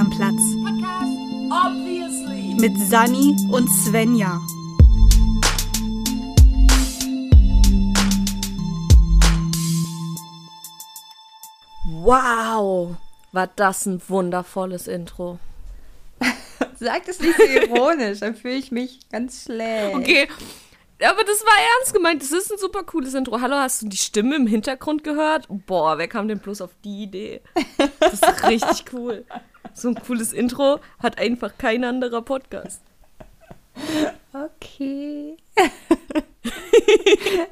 am Platz. Obviously. Mit Sani und Svenja. Wow, war das ein wundervolles Intro. Sag das nicht so ironisch, dann fühle ich mich ganz schlecht. Okay, aber das war ernst gemeint. Das ist ein super cooles Intro. Hallo, hast du die Stimme im Hintergrund gehört? Boah, wer kam denn bloß auf die Idee? Das ist richtig cool. So ein cooles Intro hat einfach kein anderer Podcast. Okay.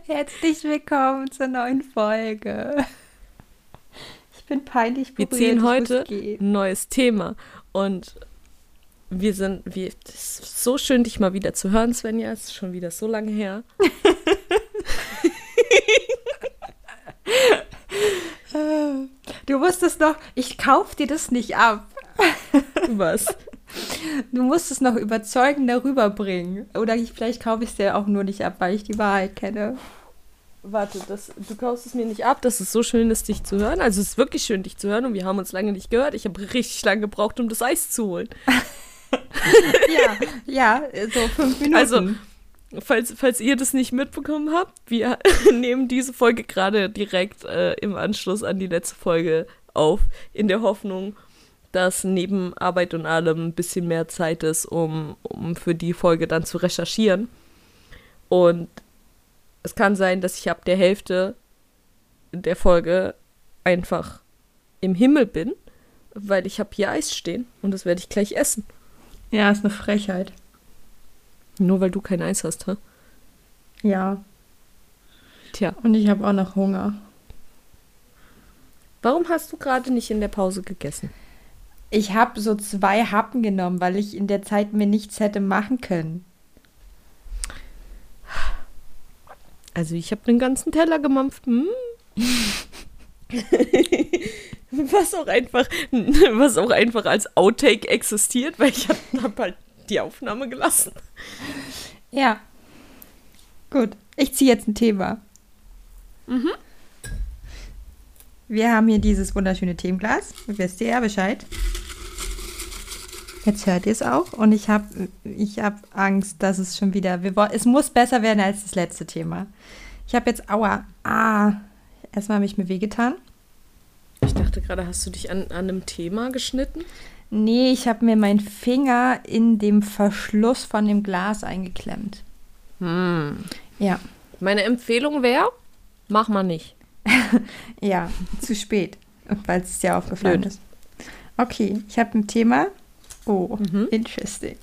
Herzlich willkommen zur neuen Folge. Ich bin peinlich Wir berührt. ziehen ich muss heute ein neues Thema. Und wir sind, wir, so schön, dich mal wieder zu hören, Svenja. Es ist schon wieder so lange her. Du musstest noch, ich kauf dir das nicht ab. Was? Du musst es noch überzeugender rüberbringen. Oder ich, vielleicht kaufe ich es dir auch nur nicht ab, weil ich die Wahrheit kenne. Warte, das, du kaufst es mir nicht ab, dass es so schön ist, dich zu hören. Also es ist wirklich schön, dich zu hören und wir haben uns lange nicht gehört. Ich habe richtig lange gebraucht, um das Eis zu holen. Ja, ja, so fünf Minuten. Also, falls, falls ihr das nicht mitbekommen habt, wir nehmen diese Folge gerade direkt äh, im Anschluss an die letzte Folge auf, in der Hoffnung, dass neben Arbeit und allem ein bisschen mehr Zeit ist, um, um für die Folge dann zu recherchieren. Und es kann sein, dass ich ab der Hälfte der Folge einfach im Himmel bin, weil ich habe hier Eis stehen und das werde ich gleich essen. ja, ist eine Frechheit. Nur weil du kein Eis hast, hä? Ja, Tja. und ich habe auch noch Hunger. Warum hast du gerade nicht in der Pause gegessen? Ich habe so zwei Happen genommen, weil ich in der Zeit mir nichts hätte machen können. Also ich habe den ganzen Teller gemampft. Hm. was auch einfach, was auch einfach als Outtake existiert, weil ich habe hab halt die Aufnahme gelassen. Ja. Gut, ich ziehe jetzt ein Thema. Mhm. Wir haben hier dieses wunderschöne Themenglas. Wisst ihr ja Bescheid. Jetzt hört ihr es auch. Und ich habe ich hab Angst, dass es schon wieder. Wir, es muss besser werden als das letzte Thema. Ich habe jetzt. Aua. Ah. Erstmal habe ich mir wehgetan. Ich dachte gerade, hast du dich an, an einem Thema geschnitten? Nee, ich habe mir meinen Finger in dem Verschluss von dem Glas eingeklemmt. Hm. Ja. Meine Empfehlung wäre, mach mal nicht. Ja, zu spät, weil es dir aufgefallen Blöd. ist. Okay, ich habe ein Thema. Oh, Mhm. interesting.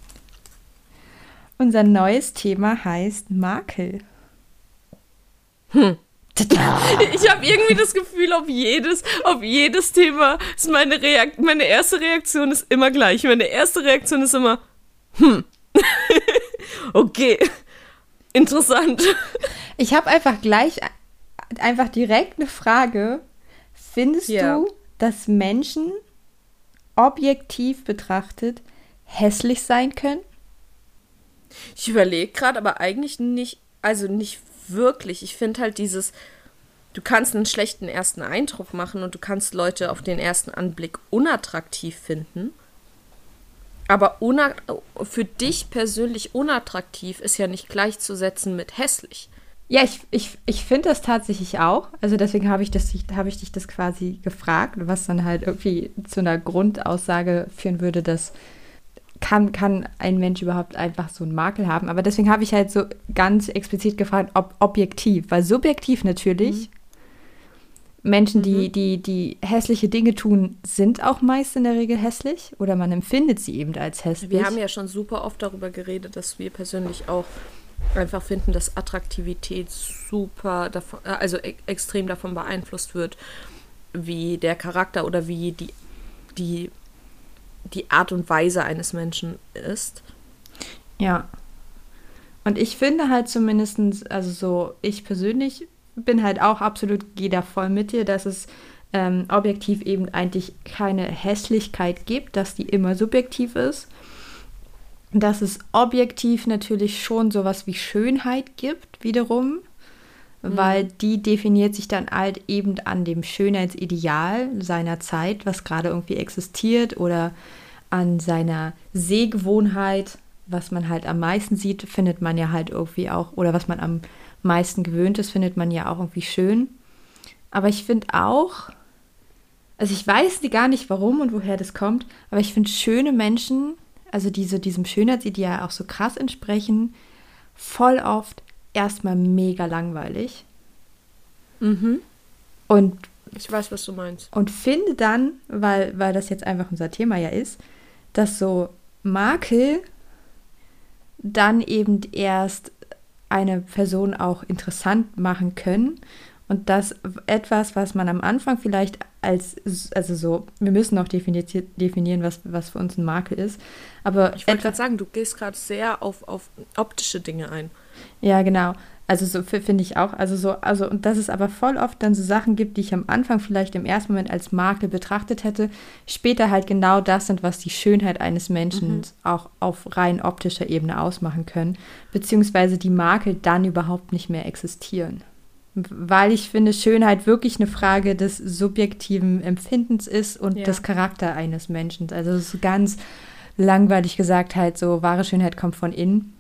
Unser neues Thema heißt Makel. Hm. Ich habe irgendwie das Gefühl, auf jedes, auf jedes Thema ist meine Reakt meine erste Reaktion ist immer gleich. Meine erste Reaktion ist immer, hm. okay. Interessant. Ich habe einfach gleich, einfach direkt eine Frage. Findest Ja. du, dass Menschen objektiv betrachtet hässlich sein können? Ich überlege gerade, aber eigentlich nicht, also nicht wirklich. Ich finde halt dieses, du kannst einen schlechten ersten Eindruck machen und du kannst Leute auf den ersten Anblick unattraktiv finden. Aber für dich persönlich unattraktiv ist ja nicht gleichzusetzen mit hässlich. Ja, ich, ich, ich finde das tatsächlich auch. Also deswegen habe ich, das, habe ich dich das quasi gefragt, was dann halt irgendwie zu einer Grundaussage führen würde, dass kann, kann ein Mensch überhaupt einfach so einen Makel haben. Aber deswegen habe ich halt so ganz explizit gefragt, ob objektiv. Weil subjektiv natürlich, Menschen, die, die, die hässliche Dinge tun, sind auch meist in der Regel hässlich. Oder man empfindet sie eben als hässlich. Wir haben ja schon super oft darüber geredet, dass wir persönlich auch einfach finden, dass Attraktivität super davon, äh, also e extrem davon beeinflusst wird, wie der Charakter oder wie die, die, die Art und Weise eines Menschen ist. Ja. Und ich finde halt zumindestens, also so, ich persönlich bin halt auch absolut, gehe da voll mit dir, dass es ähm, objektiv eben eigentlich keine Hässlichkeit gibt, dass die immer subjektiv ist. Dass es objektiv natürlich schon sowas wie Schönheit gibt, wiederum. weil die definiert sich dann halt eben an dem Schönheitsideal seiner Zeit, was gerade irgendwie existiert oder an seiner Sehgewohnheit, was man halt am meisten sieht, findet man ja halt irgendwie auch, oder was man am meisten gewöhnt ist, findet man ja auch irgendwie schön. Aber ich finde auch, also ich weiß gar nicht warum und woher das kommt, aber ich finde schöne Menschen, also diese, diesem Schönheitsideal auch so krass entsprechen, voll oft erstmal mega langweilig. Mhm. Und Ich weiß, was du meinst. und finde dann, weil, weil das jetzt einfach unser Thema ja ist, dass so Makel dann eben erst eine Person auch interessant machen können und das etwas, was man am Anfang vielleicht als, also so, wir müssen noch definiert, definieren, was, was für uns ein Makel ist, aber Ich wollte gerade sagen, du gehst gerade sehr auf, auf optische Dinge ein. Ja, genau. Also so finde ich auch. Also so, also und dass es aber voll oft dann so Sachen gibt, die ich am Anfang vielleicht im ersten Moment als Makel betrachtet hätte, später halt genau das sind, was die Schönheit eines Menschen auch auf rein optischer Ebene ausmachen können, beziehungsweise die Makel dann überhaupt nicht mehr existieren. Weil ich finde, Schönheit wirklich eine Frage des subjektiven Empfindens ist und Ja. des Charakter eines Menschen. Also es ist ganz langweilig gesagt halt so, wahre Schönheit kommt von innen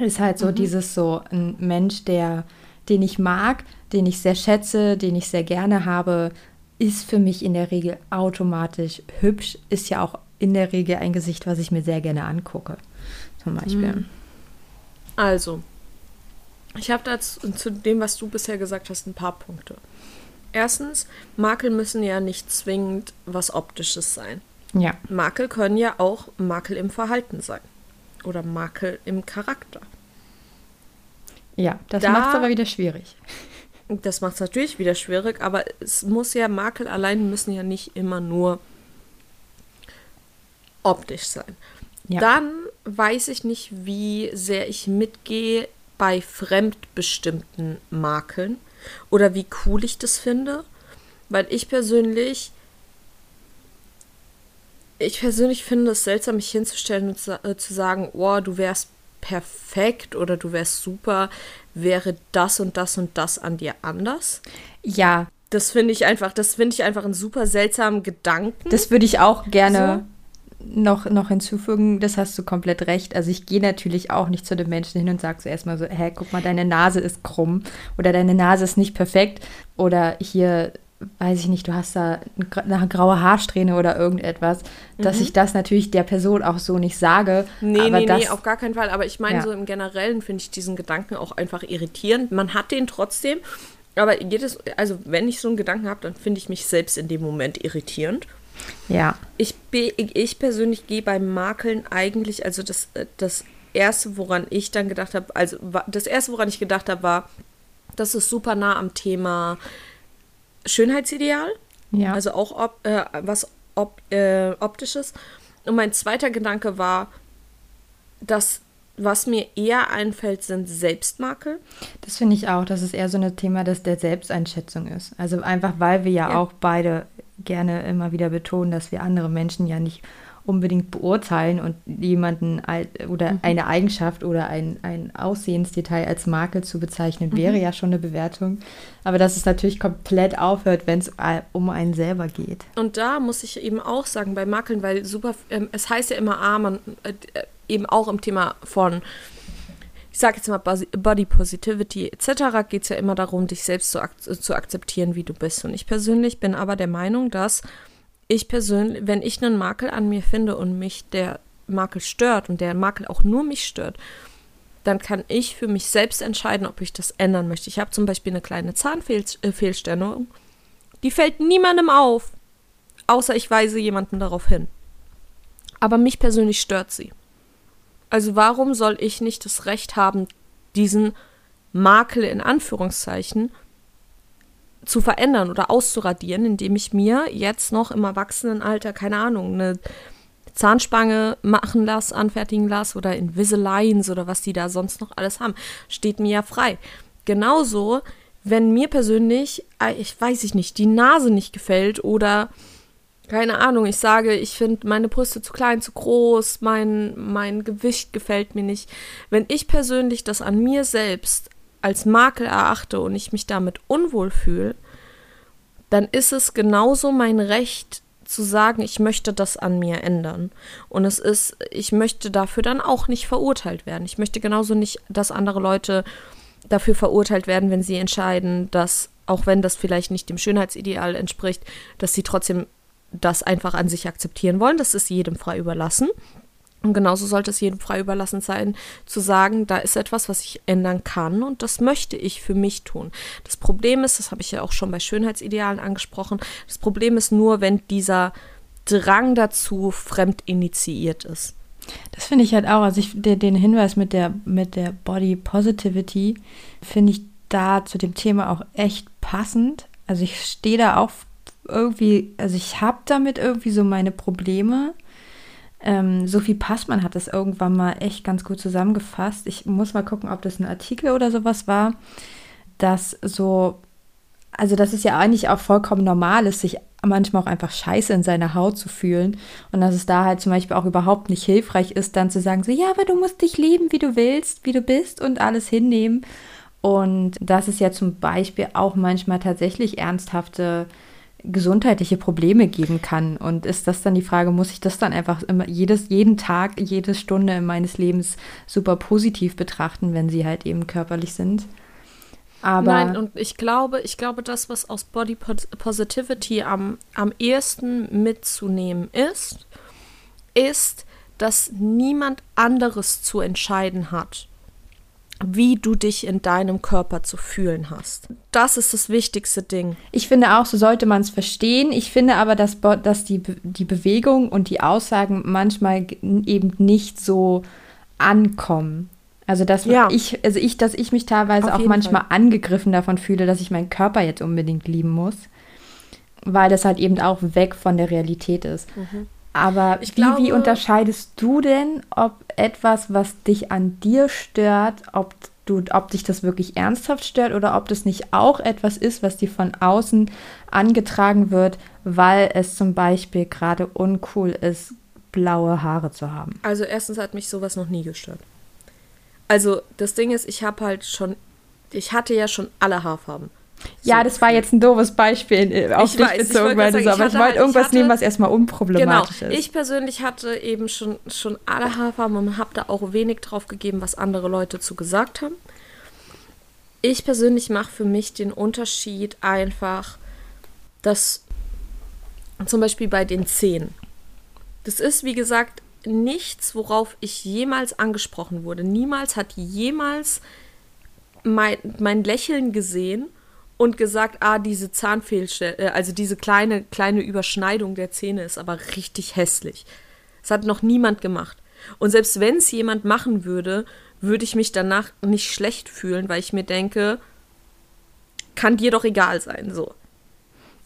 ist halt so dieses so ein Mensch, der, den ich mag, den ich sehr schätze, den ich sehr gerne habe, ist für mich in der Regel automatisch hübsch, ist ja auch in der Regel ein Gesicht, was ich mir sehr gerne angucke. Zum Beispiel. Also, ich habe dazu zu dem, was du bisher gesagt hast, ein paar Punkte. Erstens, Makel müssen ja nicht zwingend was Optisches sein. Ja. Makel können ja auch Makel im Verhalten sein. Oder Makel im Charakter. Ja, das Da- macht es aber wieder schwierig. Das macht es natürlich wieder schwierig, aber es muss ja, Makel allein müssen ja nicht immer nur optisch sein. Ja. Dann weiß ich nicht, wie sehr ich mitgehe bei fremdbestimmten Makeln oder wie cool ich das finde, weil ich persönlich ich persönlich finde es seltsam, mich hinzustellen und zu, äh, zu sagen, oh, du wärst perfekt oder du wärst super, wäre das und das und das an dir anders. Ja, Das finde ich einfach, das finde ich einfach einen super seltsamen Gedanken. das würde ich auch gerne noch, noch hinzufügen. Das hast du komplett recht. Also ich gehe natürlich auch nicht zu den Menschen hin und sage zuerst mal so, hä, guck mal, deine Nase ist krumm oder deine Nase ist nicht perfekt oder hier, weiß ich nicht, du hast da eine graue Haarsträhne oder irgendetwas, dass ich das natürlich der Person auch so nicht sage. Mhm. Nee, aber nee, das, nee, auf gar keinen Fall. Aber ich meine, Ja. so im Generellen finde ich diesen Gedanken auch einfach irritierend. Man hat den trotzdem, aber jedes, also wenn ich so einen Gedanken habe, dann finde ich mich selbst in dem Moment irritierend. Ja, Ich, ich persönlich gehe beim Makeln eigentlich, also das, äh, das erste, woran ich dann gedacht habe, also das erste, woran ich gedacht habe, war, das ist super nah am Thema Schönheitsideal. ja. Also auch ob, äh, was ob, äh, optisches. Und mein zweiter Gedanke war, dass was mir eher einfällt, sind Selbstmakel. Das finde ich auch, dass es eher so ein Thema des, der Selbsteinschätzung ist. Also einfach, weil wir ja, Ja. auch beide gerne immer wieder betonen, dass wir andere Menschen ja nicht unbedingt beurteilen und jemanden oder eine Eigenschaft oder ein, ein Aussehensdetail als Makel zu bezeichnen, wäre ja schon eine Bewertung. Aber dass es natürlich komplett aufhört, wenn es a- um einen selber geht. Und da muss ich eben auch sagen, bei Makeln, weil super, ähm, es heißt ja immer, ah, man, äh, äh, eben auch im Thema von, ich sage jetzt mal Body Positivity etc., geht es ja immer darum, dich selbst zu, ak zu akzeptieren, wie du bist. Und ich persönlich bin aber der Meinung, dass ich persönlich, wenn ich einen Makel an mir finde und mich der Makel stört und der Makel auch nur mich stört, dann kann ich für mich selbst entscheiden, ob ich das ändern möchte. Ich habe zum Beispiel eine kleine Zahnfehlstellung, die fällt niemandem auf, außer ich weise jemanden darauf hin. Aber mich persönlich stört sie. Also warum soll ich nicht das Recht haben, diesen Makel in Anführungszeichen zu verändern oder auszuradieren, indem ich mir jetzt noch im Erwachsenenalter, keine Ahnung, eine Zahnspange machen lasse, anfertigen lasse oder Invisaligns oder was die da sonst noch alles haben. Steht mir ja frei. Genauso, wenn mir persönlich, äh, ich weiß ich nicht, die Nase nicht gefällt oder keine Ahnung, ich sage, ich finde meine Brüste zu klein, zu groß, mein, mein Gewicht gefällt mir nicht. Wenn ich persönlich das an mir selbst als Makel erachte und ich mich damit unwohl fühle, dann ist es genauso mein Recht zu sagen, ich möchte das an mir ändern. Und es ist, ich möchte dafür dann auch nicht verurteilt werden. Ich möchte genauso nicht, dass andere Leute dafür verurteilt werden, wenn sie entscheiden, dass, auch wenn das vielleicht nicht dem Schönheitsideal entspricht, dass sie trotzdem das einfach an sich akzeptieren wollen. Das ist jedem frei überlassen. Und genauso sollte es jedem frei überlassen sein, zu sagen, da ist etwas, was ich ändern kann und das möchte ich für mich tun. Das Problem ist, das habe ich ja auch schon bei Schönheitsidealen angesprochen, das Problem ist nur, wenn dieser Drang dazu fremd initiiert ist. Das finde ich halt auch, also ich, den, den Hinweis mit der, mit der Body Positivity finde ich da zu dem Thema auch echt passend. Also ich stehe da auch irgendwie, also ich habe damit irgendwie so meine Probleme ähm, Sophie Passmann hat das irgendwann mal echt ganz gut zusammengefasst. Ich muss mal gucken, ob das ein Artikel oder sowas war, dass so, also dass es ja eigentlich auch vollkommen normal ist, sich manchmal auch einfach scheiße in seiner Haut zu fühlen und dass es da halt zum Beispiel auch überhaupt nicht hilfreich ist, dann zu sagen, so, ja, aber du musst dich lieben, wie du willst, wie du bist und alles hinnehmen. Und dass es ja zum Beispiel auch manchmal tatsächlich ernsthafte gesundheitliche Probleme geben kann. Und ist das dann die Frage, muss ich das dann einfach immer jedes, jeden Tag, jede Stunde meines Lebens super positiv betrachten, wenn sie halt eben körperlich sind? Aber Nein, und ich glaube, ich glaube, das, was aus Body Positivity am, am ehesten mitzunehmen ist, ist, dass niemand anderes zu entscheiden hat wie du dich in deinem Körper zu fühlen hast. Das ist das wichtigste Ding. Ich finde auch, so sollte man es verstehen. Ich finde aber, dass, dass die, die Bewegung und die Aussagen manchmal eben nicht so ankommen. Also dass ja. ich, also ich, dass ich mich teilweise Auf auch manchmal Fall. angegriffen davon fühle, dass ich meinen Körper jetzt unbedingt lieben muss. Weil das halt eben auch weg von der Realität ist. Mhm. Aber wie, glaube, wie unterscheidest du denn, ob etwas, was dich an dir stört, ob du, ob dich das wirklich ernsthaft stört oder ob das nicht auch etwas ist, was dir von außen angetragen wird, weil es zum Beispiel gerade uncool ist, blaue Haare zu haben? Also erstens hat mich sowas noch nie gestört. Also das Ding ist, ich habe halt schon, ich hatte ja schon alle Haarfarben. Ja, das war jetzt ein doofes Beispiel äh, auf ich dich weiß, bezogen, weil du so, aber ich wollte halt, irgendwas hatte, nehmen, was erstmal unproblematisch genau, ist. Ich persönlich hatte eben schon, schon alle Haarfarben und habe da auch wenig drauf gegeben, was andere Leute zu gesagt haben. Ich persönlich mache für mich den Unterschied einfach, dass zum Beispiel bei den Zähnen. Das ist, wie gesagt, nichts, worauf ich jemals angesprochen wurde. Niemals hat jemals mein, mein Lächeln gesehen und gesagt, ah, diese Zahnfehlstelle, äh, also diese kleine, kleine Überschneidung der Zähne ist aber richtig hässlich. Das hat noch niemand gemacht. Und selbst wenn es jemand machen würde, würde ich mich danach nicht schlecht fühlen, weil ich mir denke, kann dir doch egal sein, so.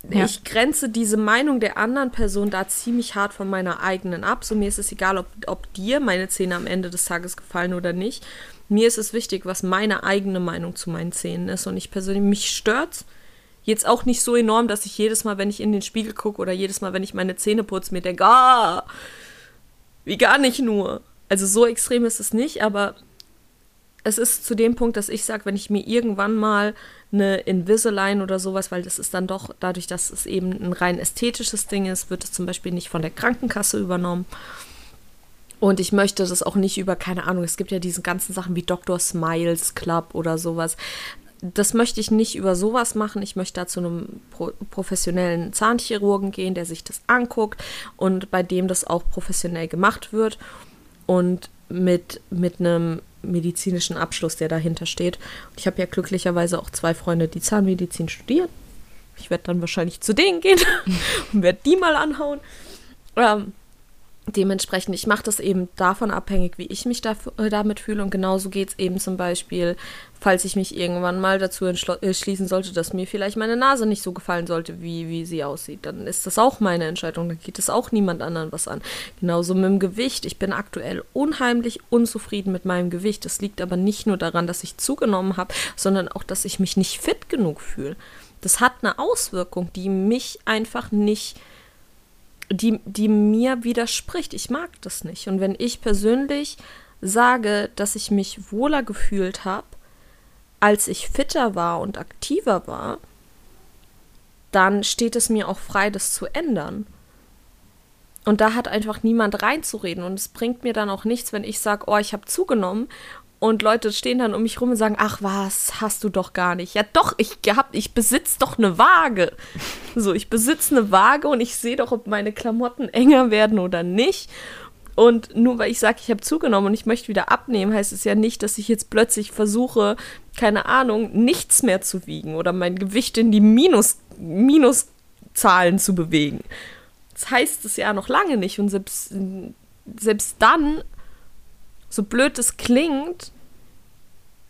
Ja. Ich grenze diese Meinung der anderen Person da ziemlich hart von meiner eigenen ab. So mir ist es egal, ob, ob dir meine Zähne am Ende des Tages gefallen oder nicht. Mir ist es wichtig, was meine eigene Meinung zu meinen Zähnen ist. Und ich persönlich, mich stört jetzt auch nicht so enorm, dass ich jedes Mal, wenn ich in den Spiegel gucke oder jedes Mal, wenn ich meine Zähne putze, mir denke, ah, wie gar nicht nur. Also so extrem ist es nicht, aber es ist zu dem Punkt, dass ich sage, wenn ich mir irgendwann mal eine Invisalign oder sowas, weil das ist dann doch, dadurch, dass es eben ein rein ästhetisches Ding ist, wird es zum Beispiel nicht von der Krankenkasse übernommen. Und ich möchte das auch nicht über, keine Ahnung, es gibt ja diese ganzen Sachen wie Dr. Smiles Club oder sowas. Das möchte ich nicht über sowas machen. Ich möchte da zu einem pro professionellen Zahnchirurgen gehen, der sich das anguckt und bei dem das auch professionell gemacht wird und mit, mit einem medizinischen Abschluss, der dahinter steht. Ich habe ja glücklicherweise auch zwei Freunde, die Zahnmedizin studieren. Ich werde dann wahrscheinlich zu denen gehen und werde die mal anhauen. Ähm, dementsprechend, ich mache das eben davon abhängig, wie ich mich dafür, äh, damit fühle. Und genauso geht es eben zum Beispiel, falls ich mich irgendwann mal dazu entschließen äh, sollte, dass mir vielleicht meine Nase nicht so gefallen sollte, wie, wie sie aussieht. Dann ist das auch meine Entscheidung. Dann geht es auch niemand anderen was an. Genauso mit dem Gewicht. Ich bin aktuell unheimlich unzufrieden mit meinem Gewicht. Das liegt aber nicht nur daran, dass ich zugenommen habe, sondern auch, dass ich mich nicht fit genug fühle. Das hat eine Auswirkung, die mich einfach nicht die, die mir widerspricht. Ich mag das nicht. Und wenn ich persönlich sage, dass ich mich wohler gefühlt habe, als ich fitter war und aktiver war, dann steht es mir auch frei, das zu ändern. Und da hat einfach niemand reinzureden. Und es bringt mir dann auch nichts, wenn ich sage, oh, ich habe zugenommen. Und Leute stehen dann um mich rum und sagen, ach was, hast du doch gar nicht. Ja doch, ich hab, ich besitze doch eine Waage. So, ich besitze eine Waage und ich sehe doch, ob meine Klamotten enger werden oder nicht. Und nur weil ich sage, ich habe zugenommen und ich möchte wieder abnehmen, heißt es ja nicht, dass ich jetzt plötzlich versuche, keine Ahnung, nichts mehr zu wiegen oder mein Gewicht in die Minus, Minuszahlen zu bewegen. Das heißt es ja noch lange nicht. Und selbst, selbst dann, so blöd es klingt,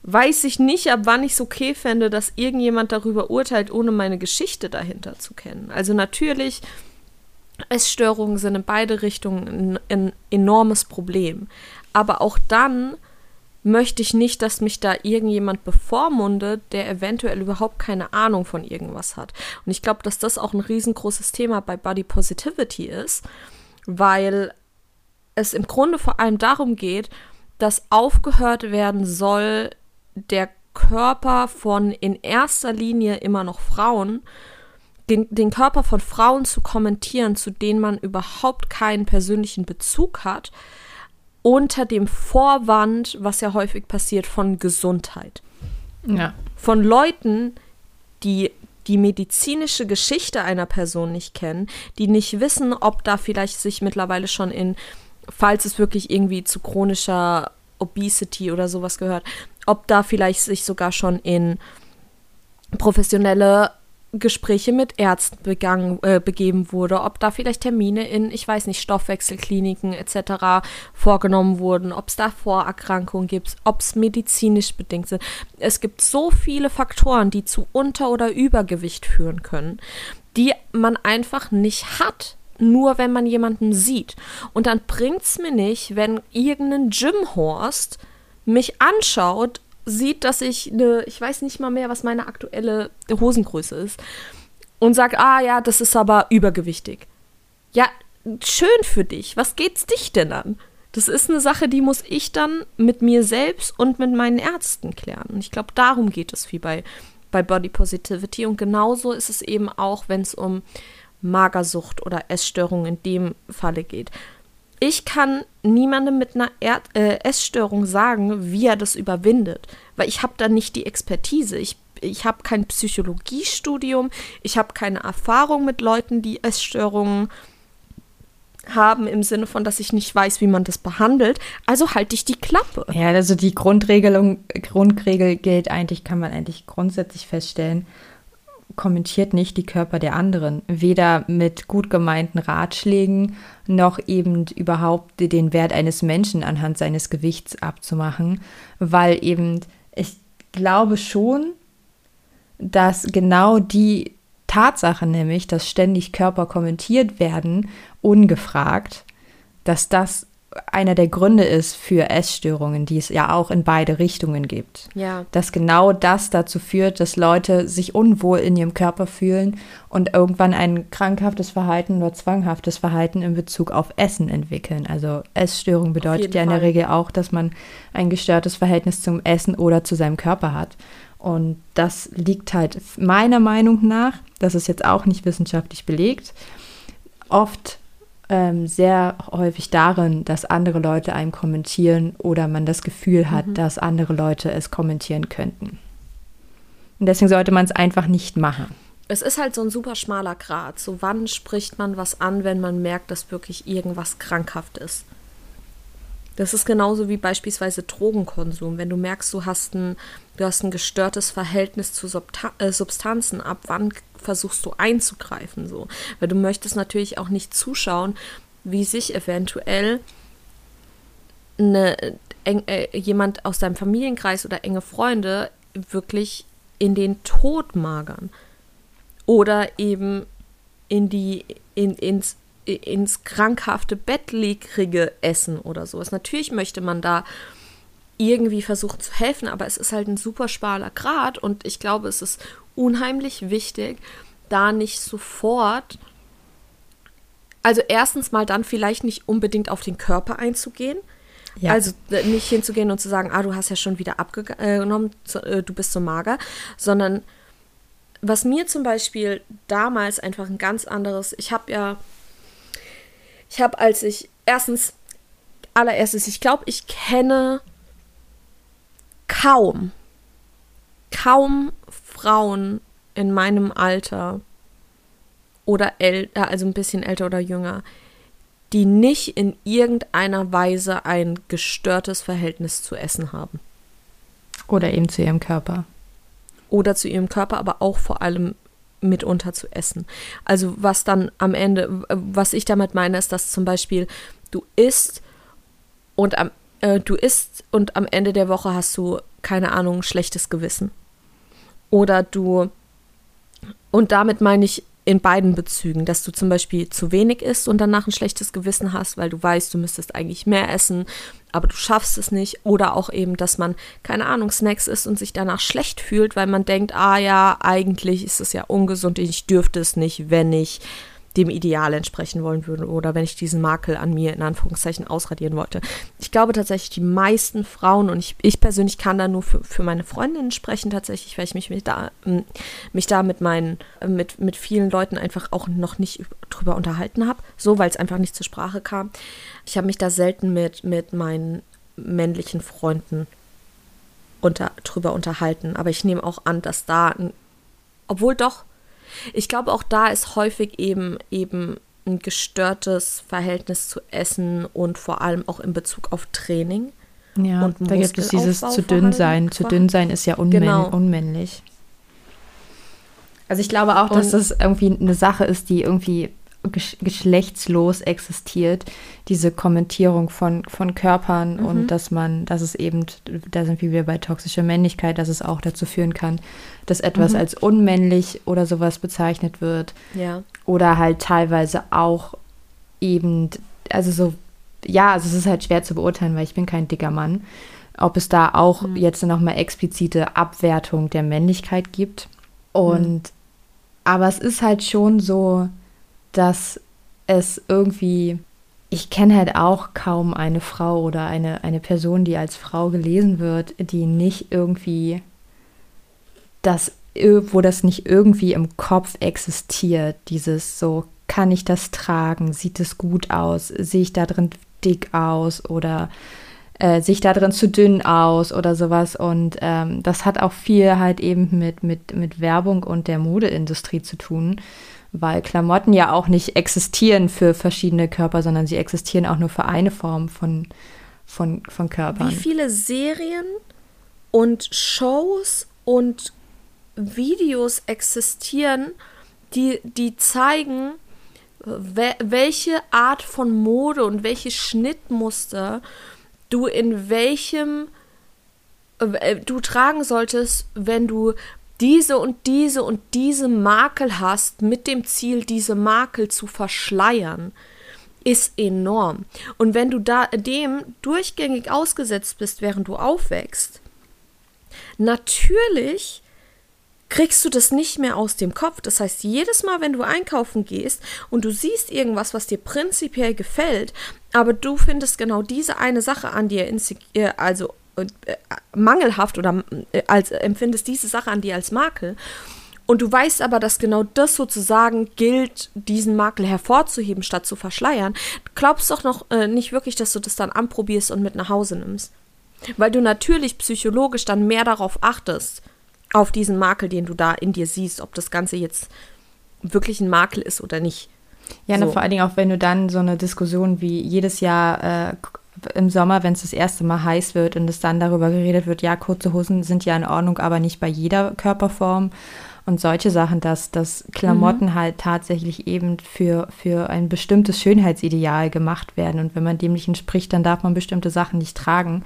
weiß ich nicht, ab wann ich es okay fände, dass irgendjemand darüber urteilt, ohne meine Geschichte dahinter zu kennen. Also natürlich, Essstörungen sind in beide Richtungen ein, ein enormes Problem. Aber auch dann möchte ich nicht, dass mich da irgendjemand bevormundet, der eventuell überhaupt keine Ahnung von irgendwas hat. Und ich glaube, dass das auch ein riesengroßes Thema bei Body Positivity ist, weil es im Grunde vor allem darum geht, dass aufgehört werden soll, der Körper von in erster Linie immer noch Frauen, den, den Körper von Frauen zu kommentieren, zu denen man überhaupt keinen persönlichen Bezug hat, unter dem Vorwand, was ja häufig passiert, von Gesundheit. Ja. Von Leuten, die die medizinische Geschichte einer Person nicht kennen, die nicht wissen, ob da vielleicht sich mittlerweile schon in, falls es wirklich irgendwie zu chronischer Obesity oder sowas gehört, ob da vielleicht sich sogar schon in professionelle Gespräche mit Ärzten begangen, äh, begeben wurde, ob da vielleicht Termine in, ich weiß nicht, Stoffwechselkliniken etc. vorgenommen wurden, ob es da Vorerkrankungen gibt, ob es medizinisch bedingt sind. Es gibt so viele Faktoren, die zu Unter- oder Übergewicht führen können, die man einfach nicht hat. Nur wenn man jemanden sieht. Und dann bringt es mir nicht, wenn irgendein Jimhorst mich anschaut sieht, dass ich eine, ich weiß nicht mal mehr, was meine aktuelle Hosengröße ist, und sagt, ah ja, das ist aber übergewichtig. Ja, schön für dich. Was geht's dich denn an? Das ist eine Sache, die muss ich dann mit mir selbst und mit meinen Ärzten klären. Und ich glaube, darum geht es viel bei, bei Body Positivity. Und genauso ist es eben auch, wenn es um Magersucht oder Essstörungen in dem Falle geht. Ich kann niemandem mit einer Erd äh, Essstörung sagen, wie er das überwindet, weil ich habe da nicht die Expertise. Ich, ich habe kein Psychologiestudium, ich habe keine Erfahrung mit Leuten, die Essstörungen haben im Sinne von, dass ich nicht weiß, wie man das behandelt. Also halte ich die Klappe. Ja, also die Grundregelung, Grundregel gilt eigentlich, kann man eigentlich grundsätzlich feststellen kommentiert nicht die Körper der anderen, weder mit gut gemeinten Ratschlägen noch eben überhaupt den Wert eines Menschen anhand seines Gewichts abzumachen, weil eben ich glaube schon, dass genau die Tatsache nämlich, dass ständig Körper kommentiert werden, ungefragt, dass das einer der Gründe ist für Essstörungen, die es ja auch in beide Richtungen gibt. Ja. Dass genau das dazu führt, dass Leute sich unwohl in ihrem Körper fühlen und irgendwann ein krankhaftes Verhalten oder zwanghaftes Verhalten in Bezug auf Essen entwickeln. Also Essstörung bedeutet ja in der Regel auch, dass man ein gestörtes Verhältnis zum Essen oder zu seinem Körper hat. Und das liegt halt meiner Meinung nach, das ist jetzt auch nicht wissenschaftlich belegt, oft ähm, sehr häufig darin, dass andere Leute einem kommentieren oder man das Gefühl hat, mhm. dass andere Leute es kommentieren könnten. Und deswegen sollte man es einfach nicht machen. Es ist halt so ein super schmaler Grat. So wann spricht man was an, wenn man merkt, dass wirklich irgendwas krankhaft ist? Das ist genauso wie beispielsweise Drogenkonsum. Wenn du merkst, du hast ein, du hast ein gestörtes Verhältnis zu äh, Substanzen, ab wann versuchst du einzugreifen, so. Weil du möchtest natürlich auch nicht zuschauen, wie sich eventuell eine, äh, jemand aus deinem Familienkreis oder enge Freunde wirklich in den Tod magern. Oder eben in die, in, ins, ins krankhafte Bettlägerige essen oder sowas. Natürlich möchte man da irgendwie versuchen zu helfen, aber es ist halt ein super schmaler Grad und ich glaube, es ist unheimlich wichtig, da nicht sofort, also erstens mal dann vielleicht nicht unbedingt auf den Körper einzugehen. Ja. Also äh, nicht hinzugehen und zu sagen, ah, du hast ja schon wieder abgenommen, äh, du bist so mager, sondern was mir zum Beispiel damals einfach ein ganz anderes, ich habe ja, Ich habe, als ich erstens, allererstes, ich glaube, ich kenne kaum, kaum Frauen in meinem Alter oder älter, äh, also ein bisschen älter oder jünger, die nicht in irgendeiner Weise ein gestörtes Verhältnis zu Essen haben. Oder eben zu ihrem Körper. Oder zu ihrem Körper, aber auch vor allem mitunter zu essen. Also was dann am Ende, was ich damit meine, ist, dass zum Beispiel du isst und am, äh, du isst und am Ende der Woche hast du, keine Ahnung, schlechtes Gewissen. Oder du, und damit meine ich in beiden Bezügen, dass du zum Beispiel zu wenig isst und danach ein schlechtes Gewissen hast, weil du weißt, du müsstest eigentlich mehr essen, aber du schaffst es nicht. Oder auch eben, dass man, keine Ahnung, Snacks isst und sich danach schlecht fühlt, weil man denkt, ah ja, eigentlich ist es ja ungesund, ich dürfte es nicht, wenn ich dem Ideal entsprechen wollen würde oder wenn ich diesen Makel an mir in Anführungszeichen ausradieren wollte. Ich glaube tatsächlich, die meisten Frauen und ich, ich persönlich kann da nur für, für meine Freundinnen sprechen tatsächlich, weil ich mich, mich da, mich da mit meinen, mit, mit vielen Leuten einfach auch noch nicht drüber unterhalten habe, so weil es einfach nicht zur Sprache kam. Ich habe mich da selten mit, mit meinen männlichen Freunden unter, drüber unterhalten, aber ich nehme auch an, dass da, obwohl doch, ich glaube, auch da ist häufig eben eben ein gestörtes Verhältnis zu Essen und vor allem auch in Bezug auf Training. Ja, und da gibt es dieses zu dünn sein. Zu dünn sein ist ja unmänn genau. unmännlich. Also ich glaube auch, dass und das irgendwie eine Sache ist, die irgendwie geschlechtslos existiert, diese Kommentierung von, von Körpern mhm. und dass man, dass es eben, da sind wir wieder bei toxischer Männlichkeit, dass es auch dazu führen kann, dass etwas mhm. als unmännlich oder sowas bezeichnet wird. Ja. Oder halt teilweise auch eben, also so, ja, also es ist halt schwer zu beurteilen, weil ich bin kein dicker Mann, ob es da auch mhm. jetzt nochmal explizite Abwertung der Männlichkeit gibt. Und mhm. aber es ist halt schon so, dass es irgendwie, ich kenne halt auch kaum eine Frau oder eine, eine Person, die als Frau gelesen wird, die nicht irgendwie das, wo das nicht irgendwie im Kopf existiert, dieses so, kann ich das tragen, sieht es gut aus, sehe ich da drin dick aus? Oder äh, sehe ich da drin zu dünn aus? Oder sowas. Und ähm, das hat auch viel halt eben mit, mit, mit Werbung und der Modeindustrie zu tun weil Klamotten ja auch nicht existieren für verschiedene Körper, sondern sie existieren auch nur für eine Form von, von, von Körpern. Wie viele Serien und Shows und Videos existieren, die, die zeigen, welche Art von Mode und welche Schnittmuster du in welchem äh, du tragen solltest, wenn du diese und diese und diese Makel hast, mit dem Ziel, diese Makel zu verschleiern, ist enorm. Und wenn du da dem durchgängig ausgesetzt bist, während du aufwächst, natürlich kriegst du das nicht mehr aus dem Kopf. Das heißt, jedes Mal, wenn du einkaufen gehst und du siehst irgendwas, was dir prinzipiell gefällt, aber du findest genau diese eine Sache an dir, also äh, mangelhaft oder äh, als empfindest diese Sache an dir als Makel und du weißt aber, dass genau das sozusagen gilt, diesen Makel hervorzuheben, statt zu verschleiern, glaubst doch noch äh, nicht wirklich, dass du das dann anprobierst und mit nach Hause nimmst. Weil du natürlich psychologisch dann mehr darauf achtest, auf diesen Makel, den du da in dir siehst, ob das Ganze jetzt wirklich ein Makel ist oder nicht. Ja, so. ne, vor allen Dingen auch, wenn du dann so eine Diskussion wie jedes Jahr äh, im Sommer, wenn es das erste Mal heiß wird und es dann darüber geredet wird, ja, kurze Hosen sind ja in Ordnung, aber nicht bei jeder Körperform und solche Sachen, dass, dass Klamotten mhm. halt tatsächlich eben für, für ein bestimmtes Schönheitsideal gemacht werden. Und wenn man dem nicht entspricht, dann darf man bestimmte Sachen nicht tragen,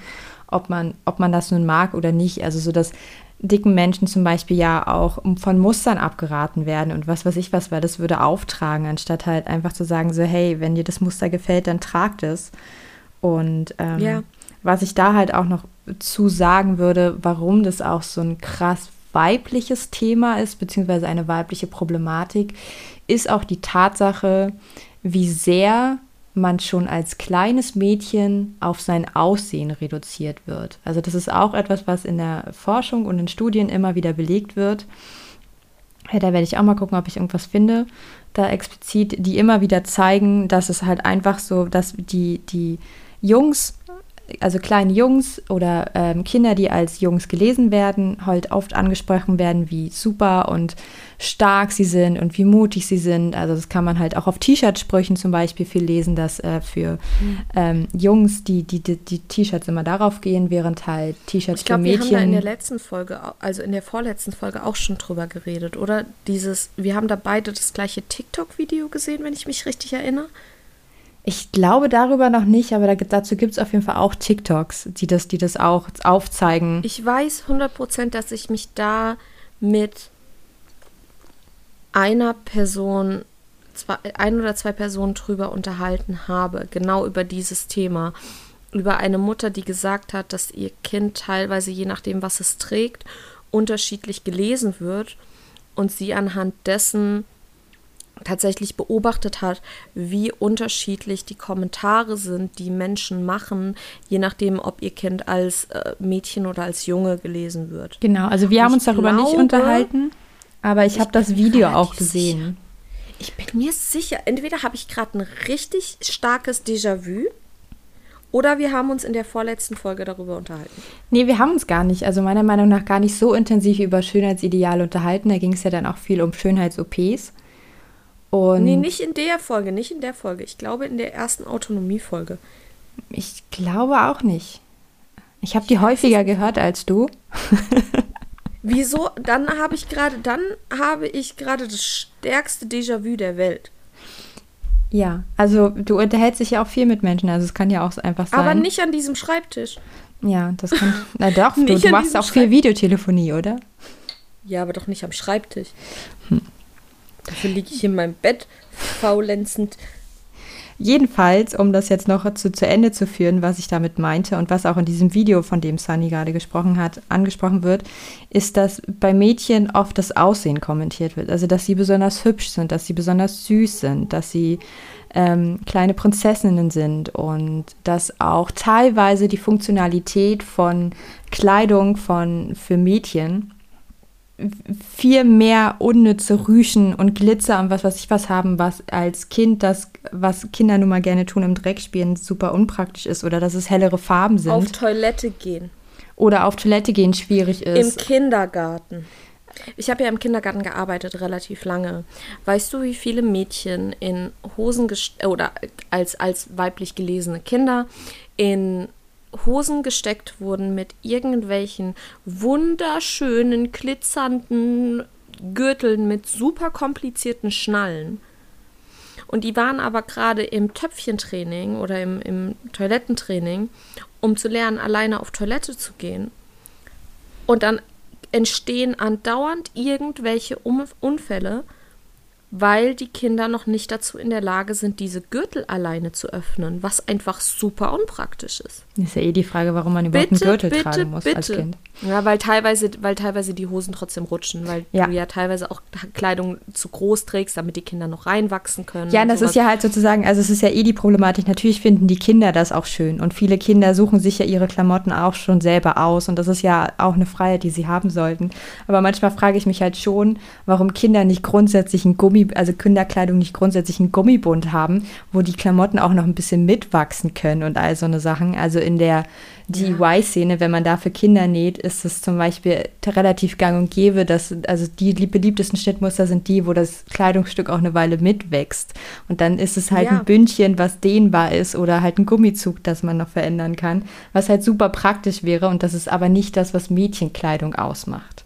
ob man, ob man das nun mag oder nicht. Also so, dass dicken Menschen zum Beispiel ja auch von Mustern abgeraten werden und was weiß ich was, weil das würde auftragen, anstatt halt einfach zu sagen, so, hey, wenn dir das Muster gefällt, dann tragt es. Und ähm, ja. was ich da halt auch noch zu sagen würde, warum das auch so ein krass weibliches Thema ist, beziehungsweise eine weibliche Problematik, ist auch die Tatsache, wie sehr man schon als kleines Mädchen auf sein Aussehen reduziert wird. Also das ist auch etwas, was in der Forschung und in Studien immer wieder belegt wird, Ja, da werde ich auch mal gucken, ob ich irgendwas finde, da explizit, die immer wieder zeigen, dass es halt einfach so, dass die, die Jungs also kleine Jungs oder ähm, Kinder, die als Jungs gelesen werden, halt oft angesprochen werden, wie super und stark sie sind und wie mutig sie sind. Also das kann man halt auch auf T-Shirt-Sprüchen zum Beispiel viel lesen, dass äh, für ähm, Jungs die, die, die, die T-Shirts immer darauf gehen, während halt T-Shirts für Mädchen. Wir haben da in der letzten Folge, also in der vorletzten Folge auch schon drüber geredet, oder? Dieses, wir haben da beide das gleiche TikTok-Video gesehen, wenn ich mich richtig erinnere. Ich glaube darüber noch nicht, aber da, dazu gibt es auf jeden Fall auch TikToks, die das, die das auch aufzeigen. Ich weiß 100%, dass ich mich da mit einer Person, zwei, ein oder zwei Personen drüber unterhalten habe, genau über dieses Thema. Über eine Mutter, die gesagt hat, dass ihr Kind teilweise, je nachdem, was es trägt, unterschiedlich gelesen wird und sie anhand dessen tatsächlich beobachtet hat, wie unterschiedlich die Kommentare sind, die Menschen machen, je nachdem, ob ihr Kind als äh, Mädchen oder als Junge gelesen wird. Genau, also wir haben uns darüber glaube, nicht unterhalten, aber ich, ich habe das Video auch gesehen. Sicher. Ich bin mir sicher, entweder habe ich gerade ein richtig starkes Déjà-vu oder wir haben uns in der vorletzten Folge darüber unterhalten. Nee, wir haben uns gar nicht, also meiner Meinung nach gar nicht so intensiv über Schönheitsideale unterhalten. Da ging es ja dann auch viel um Schönheits-OPs. Und nee, nicht in der Folge, nicht in der Folge. Ich glaube in der ersten Autonomie-Folge. Ich glaube auch nicht. Ich habe die häufiger gehört als du. Wieso? Dann habe ich gerade, dann habe ich gerade das stärkste Déjà-vu der Welt. Ja, also du unterhältst dich ja auch viel mit Menschen, also es kann ja auch einfach sein. Aber nicht an diesem Schreibtisch. Ja, das kann. Na doch, du, du machst auch viel Videotelefonie, oder? Ja, aber doch nicht am Schreibtisch. Hm. Dafür liege ich in meinem Bett, faulenzend. Jedenfalls, um das jetzt noch zu, zu Ende zu führen, was ich damit meinte und was auch in diesem Video, von dem Sunny gerade gesprochen hat, angesprochen wird, ist, dass bei Mädchen oft das Aussehen kommentiert wird. Also, dass sie besonders hübsch sind, dass sie besonders süß sind, dass sie ähm, kleine Prinzessinnen sind und dass auch teilweise die Funktionalität von Kleidung von, für Mädchen viel mehr unnütze Rüschen und Glitzer und was weiß ich was haben, was als Kind das, was Kinder nun mal gerne tun im Dreck spielen, super unpraktisch ist oder dass es hellere Farben sind. Auf Toilette gehen. Oder auf Toilette gehen schwierig ist. Im Kindergarten. Ich habe ja im Kindergarten gearbeitet, relativ lange. Weißt du, wie viele Mädchen in Hosen oder als, als weiblich gelesene Kinder in Hosen gesteckt wurden mit irgendwelchen wunderschönen, glitzernden Gürteln mit super komplizierten Schnallen. Und die waren aber gerade im Töpfchentraining oder im, im Toilettentraining, um zu lernen, alleine auf Toilette zu gehen. Und dann entstehen andauernd irgendwelche Unfälle, weil die Kinder noch nicht dazu in der Lage sind, diese Gürtel alleine zu öffnen, was einfach super unpraktisch ist. Das ist ja eh die Frage, warum man überhaupt bitte, einen Gürtel bitte, tragen muss bitte. als Kind. Ja, weil teilweise, weil teilweise die Hosen trotzdem rutschen, weil ja. du ja teilweise auch Kleidung zu groß trägst, damit die Kinder noch reinwachsen können. Ja, das sowas. ist ja halt sozusagen, also es ist ja eh die Problematik. Natürlich finden die Kinder das auch schön und viele Kinder suchen sich ja ihre Klamotten auch schon selber aus und das ist ja auch eine Freiheit, die sie haben sollten. Aber manchmal frage ich mich halt schon, warum Kinder nicht grundsätzlich ein Gummi, also Kinderkleidung nicht grundsätzlich einen Gummibund haben, wo die Klamotten auch noch ein bisschen mitwachsen können und all so eine Sachen. Also in der DIY-Szene, wenn man da für Kinder näht, ist es zum Beispiel relativ gang und gäbe, dass also die beliebtesten Schnittmuster sind die, wo das Kleidungsstück auch eine Weile mitwächst. Und dann ist es halt ja. ein Bündchen, was dehnbar ist oder halt ein Gummizug, das man noch verändern kann, was halt super praktisch wäre und das ist aber nicht das, was Mädchenkleidung ausmacht.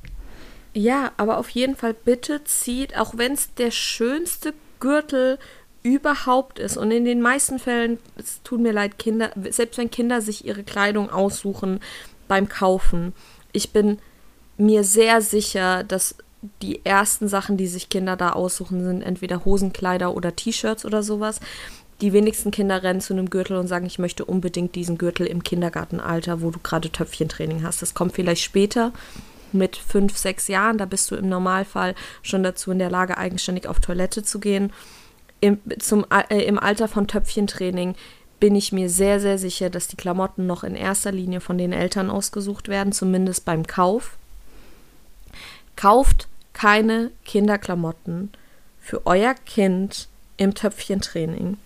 Ja, aber auf jeden Fall bitte zieht, auch wenn es der schönste Gürtel überhaupt ist. Und in den meisten Fällen, es tut mir leid, Kinder, selbst wenn Kinder sich ihre Kleidung aussuchen beim Kaufen, ich bin mir sehr sicher, dass die ersten Sachen, die sich Kinder da aussuchen, sind entweder Hosenkleider oder T-Shirts oder sowas. Die wenigsten Kinder rennen zu einem Gürtel und sagen, ich möchte unbedingt diesen Gürtel im Kindergartenalter, wo du gerade Töpfchentraining hast. Das kommt vielleicht später mit fünf, sechs Jahren. Da bist du im Normalfall schon dazu in der Lage, eigenständig auf Toilette zu gehen im, zum, äh, im Alter von Töpfchentraining bin ich mir sehr, sehr sicher, dass die Klamotten noch in erster Linie von den Eltern ausgesucht werden, zumindest beim Kauf. Kauft keine Kinderklamotten für euer Kind im Töpfchentraining,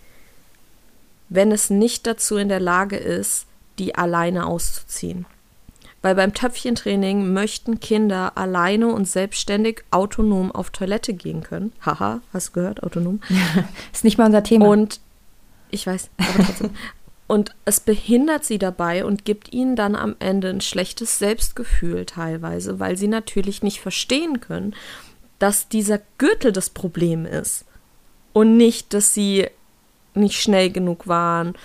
wenn es nicht dazu in der Lage ist, die alleine auszuziehen. Weil beim Töpfchentraining möchten Kinder alleine und selbstständig autonom auf Toilette gehen können. Haha, hast du gehört, autonom? ist nicht mal unser Thema. Und ich weiß, aber trotzdem. Und es behindert sie dabei und gibt ihnen dann am Ende ein schlechtes Selbstgefühl teilweise, weil sie natürlich nicht verstehen können, dass dieser Gürtel das Problem ist. Und nicht, dass sie nicht schnell genug waren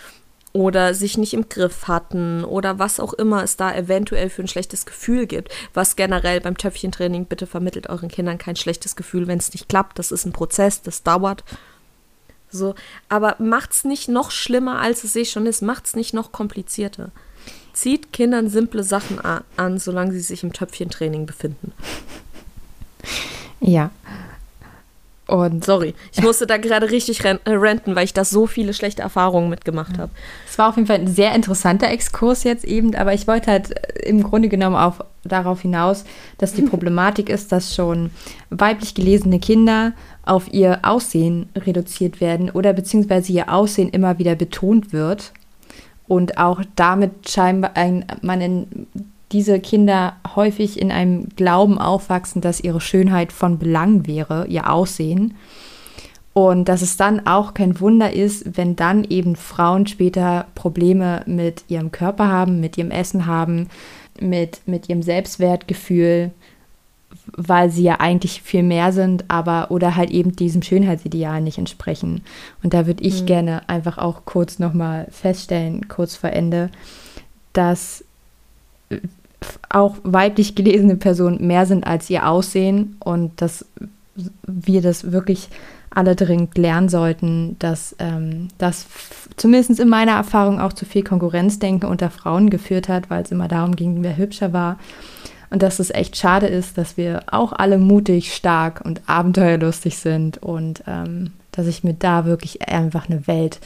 oder sich nicht im Griff hatten oder was auch immer es da eventuell für ein schlechtes Gefühl gibt. Was generell beim Töpfchentraining, bitte vermittelt euren Kindern kein schlechtes Gefühl, wenn es nicht klappt. Das ist ein Prozess, das dauert. So, aber macht's nicht noch schlimmer, als es eh schon ist. Macht's nicht noch komplizierter. Zieht Kindern simple Sachen an, solange sie sich im Töpfchentraining befinden. Ja, und Sorry, ich musste da gerade richtig äh, renten, weil ich da so viele schlechte Erfahrungen mitgemacht habe. Es war auf jeden Fall ein sehr interessanter Exkurs jetzt eben, aber ich wollte halt äh, im Grunde genommen auf, darauf hinaus, dass die Problematik ist, dass schon weiblich gelesene Kinder auf ihr Aussehen reduziert werden oder beziehungsweise ihr Aussehen immer wieder betont wird und auch damit scheinbar ein, man in diese Kinder häufig in einem Glauben aufwachsen, dass ihre Schönheit von Belang wäre, ihr Aussehen. Und dass es dann auch kein Wunder ist, wenn dann eben Frauen später Probleme mit ihrem Körper haben, mit ihrem Essen haben, mit, mit ihrem Selbstwertgefühl, weil sie ja eigentlich viel mehr sind, aber oder halt eben diesem Schönheitsideal nicht entsprechen. Und da würde ich mhm. gerne einfach auch kurz nochmal feststellen, kurz vor Ende, dass auch weiblich gelesene Personen mehr sind als ihr Aussehen und dass wir das wirklich alle dringend lernen sollten, dass ähm, das zumindest in meiner Erfahrung auch zu viel Konkurrenzdenken unter Frauen geführt hat, weil es immer darum ging, wer hübscher war. Und dass es echt schade ist, dass wir auch alle mutig, stark und abenteuerlustig sind und ähm, dass ich mir da wirklich einfach eine Welt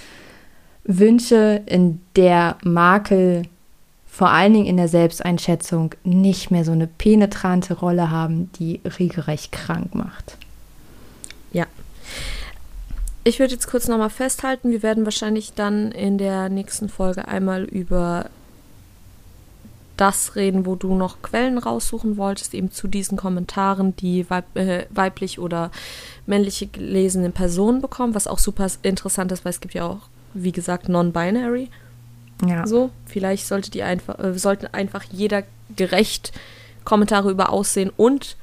wünsche, in der Makel vor allen Dingen in der Selbsteinschätzung nicht mehr so eine penetrante Rolle haben, die regelrecht krank macht. Ja. Ich würde jetzt kurz nochmal festhalten, wir werden wahrscheinlich dann in der nächsten Folge einmal über das reden, wo du noch Quellen raussuchen wolltest, eben zu diesen Kommentaren, die weib äh, weiblich oder männliche gelesene Personen bekommen, was auch super interessant ist, weil es gibt ja auch, wie gesagt, non-binary ja. So, vielleicht solltet ihr einfach, äh, sollten einfach jeder gerecht Kommentare über Aussehen und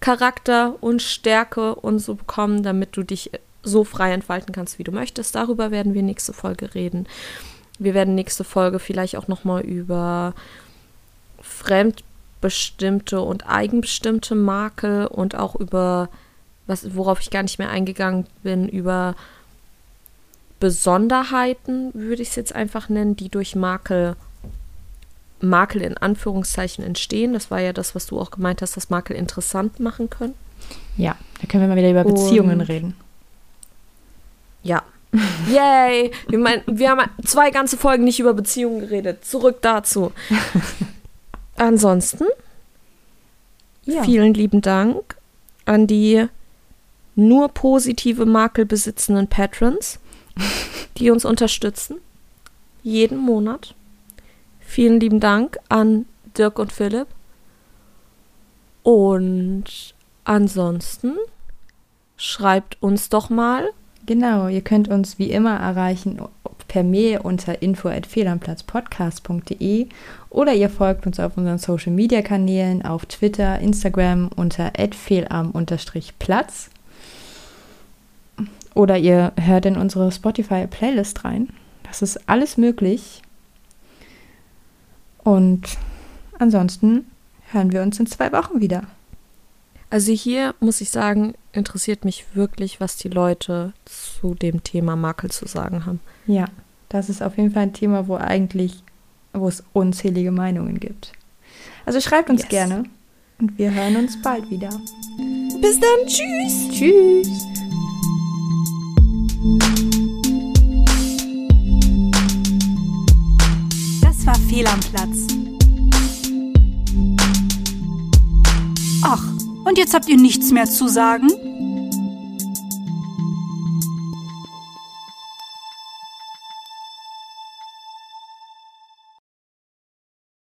Charakter und Stärke und so bekommen, damit du dich so frei entfalten kannst, wie du möchtest. Darüber werden wir nächste Folge reden. Wir werden nächste Folge vielleicht auch noch mal über fremdbestimmte und eigenbestimmte Makel und auch über was worauf ich gar nicht mehr eingegangen bin über Besonderheiten, würde ich es jetzt einfach nennen, die durch Makel, Makel in Anführungszeichen entstehen. Das war ja das, was du auch gemeint hast, dass Makel interessant machen können. Ja, da können wir mal wieder über Beziehungen Und, reden. Ja. Yay! Wir, mein, wir haben zwei ganze Folgen nicht über Beziehungen geredet. Zurück dazu. Ansonsten, ja. vielen lieben Dank an die nur positive Makel besitzenden Patrons die uns unterstützen. Jeden Monat. Vielen lieben Dank an Dirk und Philipp. Und ansonsten schreibt uns doch mal. Genau, ihr könnt uns wie immer erreichen per Mail unter info@fehlamplatzpodcast.de oder ihr folgt uns auf unseren Social Media Kanälen auf Twitter, Instagram unter @fehlam_platz. Oder ihr hört in unsere Spotify-Playlist rein. Das ist alles möglich. Und ansonsten hören wir uns in zwei Wochen wieder. Also hier muss ich sagen, interessiert mich wirklich, was die Leute zu dem Thema Makel zu sagen haben. Ja, das ist auf jeden Fall ein Thema, wo eigentlich, wo es unzählige Meinungen gibt. Also schreibt uns yes. gerne und wir hören uns bald wieder. Bis dann, tschüss. Tschüss. Das war Fehl am Platz. Ach, Und jetzt habt ihr nichts mehr zu sagen?